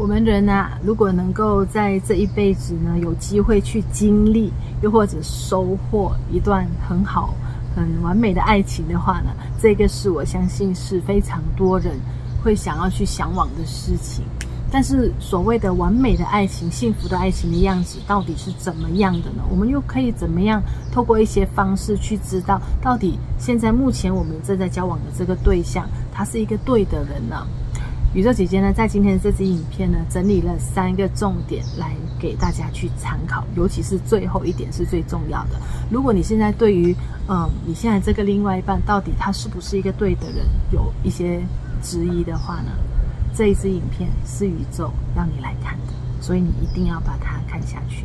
我们人啊，如果能够在这一辈子呢，有机会去经历，又或者收获一段很好、很完美的爱情的话呢，这个是我相信是非常多人会想要去向往的事情。但是所谓的完美的爱情、幸福的爱情的样子到底是怎么样的呢？我们又可以怎么样透过一些方式去知道，到底现在目前我们正在交往的这个对象，他是一个对的人呢？宇宙姐姐呢，在今天的这支影片呢，整理了三个重点来给大家去参考，尤其是最后一点是最重要的。如果你现在对于嗯，你现在这个另外一半到底他是不是一个对的人，有一些质疑的话呢？这一支影片是宇宙让你来看的，所以你一定要把它看下去。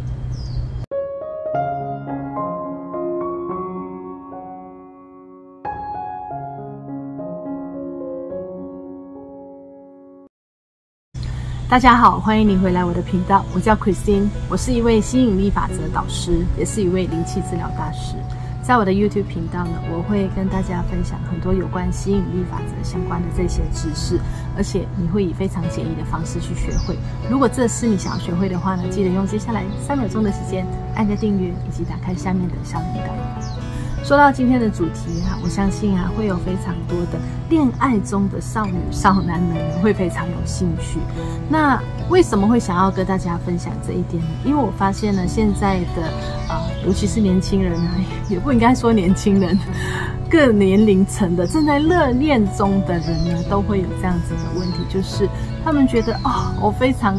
大家好，欢迎你回来我的频道，我叫 Christine，我是一位吸引力法则导师，也是一位灵气治疗大师。在我的 YouTube 频道呢，我会跟大家分享很多有关吸引力法则相关的这些知识，而且你会以非常简易的方式去学会。如果这是你想要学会的话呢，记得用接下来三秒钟的时间按个订阅，以及打开下面的小铃铛。说到今天的主题啊，我相信啊，会有非常多的恋爱中的少女少男们会非常有兴趣。那为什么会想要跟大家分享这一点呢？因为我发现呢，现在的啊。尤其是年轻人啊，也不应该说年轻人，各年龄层的正在热恋中的人呢，都会有这样子的问题，就是他们觉得哦，我非常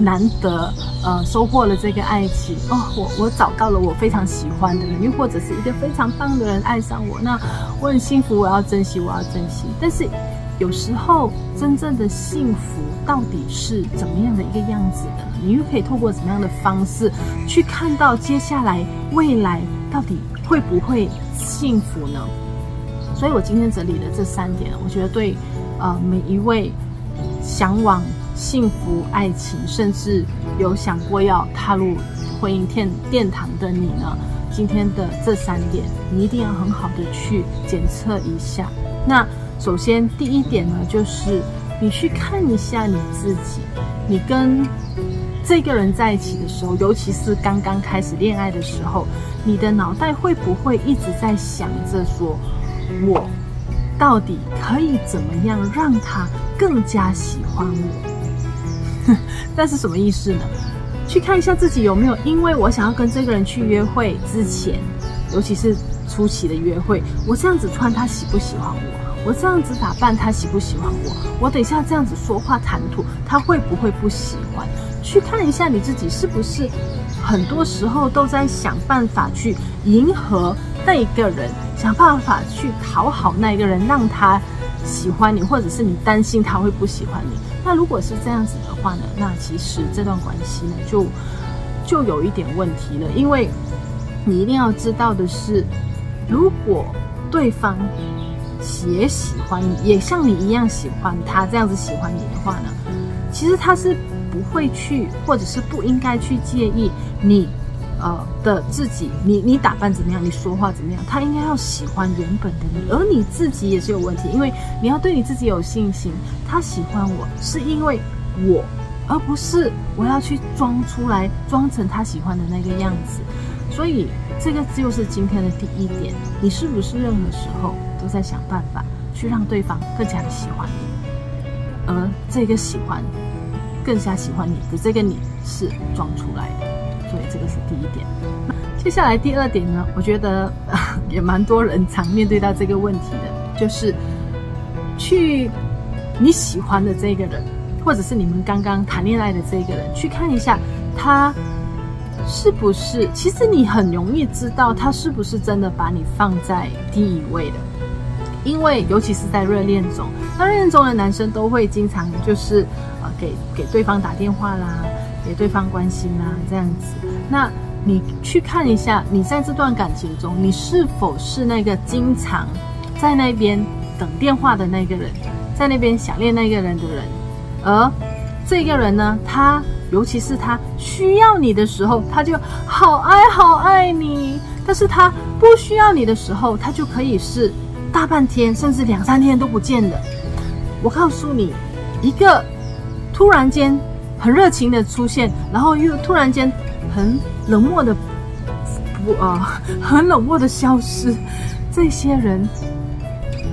难得，呃，收获了这个爱情哦，我我找到了我非常喜欢的人，又或者是一个非常棒的人爱上我，那我很幸福，我要珍惜，我要珍惜，但是。有时候，真正的幸福到底是怎么样的一个样子的？你又可以透过怎么样的方式去看到接下来未来到底会不会幸福呢？所以我今天整理的这三点，我觉得对，呃，每一位向往幸福爱情，甚至有想过要踏入婚姻殿殿堂的你呢，今天的这三点，你一定要很好的去检测一下。那。首先，第一点呢，就是你去看一下你自己，你跟这个人在一起的时候，尤其是刚刚开始恋爱的时候，你的脑袋会不会一直在想着说，我到底可以怎么样让他更加喜欢我？那是什么意思呢？去看一下自己有没有，因为我想要跟这个人去约会之前，尤其是初期的约会，我这样子穿，他喜不喜欢我？我这样子打扮，他喜不喜欢我？我等一下这样子说话谈吐，他会不会不喜欢？去看一下你自己是不是很多时候都在想办法去迎合那一个人，想办法去讨好那一个人，让他喜欢你，或者是你担心他会不喜欢你。那如果是这样子的话呢？那其实这段关系呢，就就有一点问题了，因为你一定要知道的是，如果对方。也喜欢你，也像你一样喜欢他这样子喜欢你的话呢，其实他是不会去，或者是不应该去介意你，呃的自己，你你打扮怎么样，你说话怎么样，他应该要喜欢原本的你，而你自己也是有问题，因为你要对你自己有信心。他喜欢我是因为我，而不是我要去装出来，装成他喜欢的那个样子。所以这个就是今天的第一点，你是不是任何时候？都在想办法去让对方更加的喜欢你，而这个喜欢更加喜欢你的这个你是装出来的，所以这个是第一点。接下来第二点呢，我觉得 也蛮多人常面对到这个问题的，就是去你喜欢的这个人，或者是你们刚刚谈恋爱的这个人，去看一下他是不是，其实你很容易知道他是不是真的把你放在第一位的。因为尤其是在热恋中，那热恋中的男生都会经常就是呃给给对方打电话啦，给对方关心啦这样子。那你去看一下，你在这段感情中，你是否是那个经常在那边等电话的那个人，在那边想念那个人的人？而这个人呢，他尤其是他需要你的时候，他就好爱好爱你；但是他不需要你的时候，他就可以是。大半天甚至两三天都不见的，我告诉你，一个突然间很热情的出现，然后又突然间很冷漠的不啊、呃，很冷漠的消失。这些人，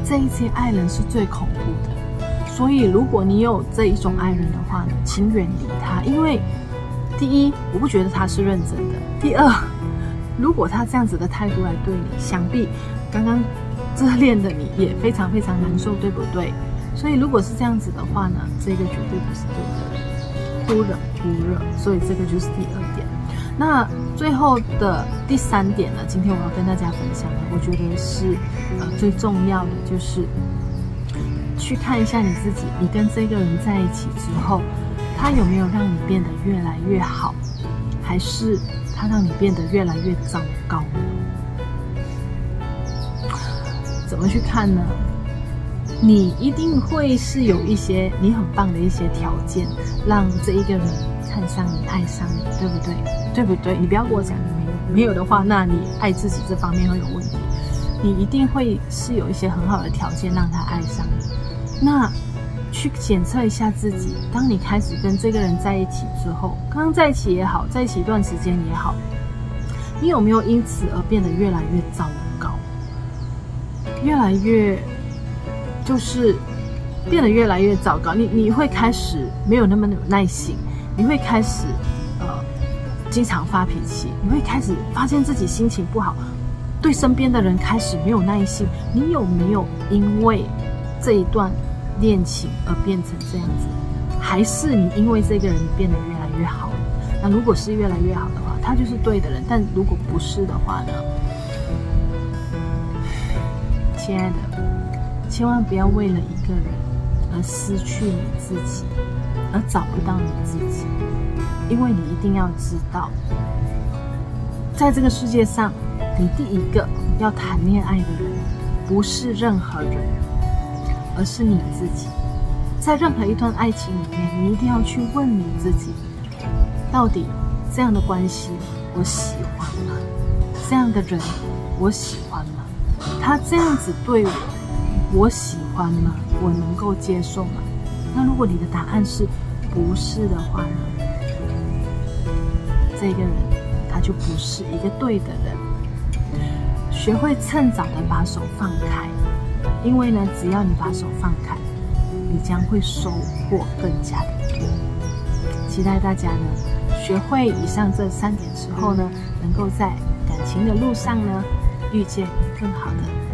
这一些爱人是最恐怖的。所以，如果你有这一种爱人的话呢，请远离他，因为第一，我不觉得他是认真的；第二，如果他这样子的态度来对你，想必刚刚热恋的你也非常非常难受，对不对？所以，如果是这样子的话呢，这个绝对不是对的。忽冷忽热，所以这个就是第二点。那最后的第三点呢？今天我要跟大家分享的，我觉得是呃最重要的，就是去看一下你自己，你跟这个人在一起之后，他有没有让你变得越来越好，还是他让你变得越来越糟糕？怎么去看呢？你一定会是有一些你很棒的一些条件，让这一个人看上你、爱上你，对不对？对不对？你不要跟我讲你没有，没有的话，那你爱自己这方面会有问题。你一定会是有一些很好的条件让他爱上你。那去检测一下自己，当你开始跟这个人在一起之后，刚刚在一起也好，在一起一段时间也好，你有没有因此而变得越来越糟糕，越来越？就是变得越来越糟糕，你你会开始没有那么有耐心，你会开始呃经常发脾气，你会开始发现自己心情不好，对身边的人开始没有耐心。你有没有因为这一段恋情而变成这样子？还是你因为这个人变得越来越好？那如果是越来越好的话，他就是对的人；但如果不是的话呢？亲爱的。千万不要为了一个人而失去你自己，而找不到你自己。因为你一定要知道，在这个世界上，你第一个要谈恋爱的人，不是任何人，而是你自己。在任何一段爱情里面，你一定要去问你自己：到底这样的关系我喜欢吗？这样的人我喜欢吗？他这样子对我，我喜欢吗？我能够接受吗？那如果你的答案是不是的话呢？这个人他就不是一个对的人。学会趁早的把手放开，因为呢，只要你把手放开，你将会收获更加的多。期待大家呢，学会以上这三点之后呢，能够在感情的路上呢，遇见更好的。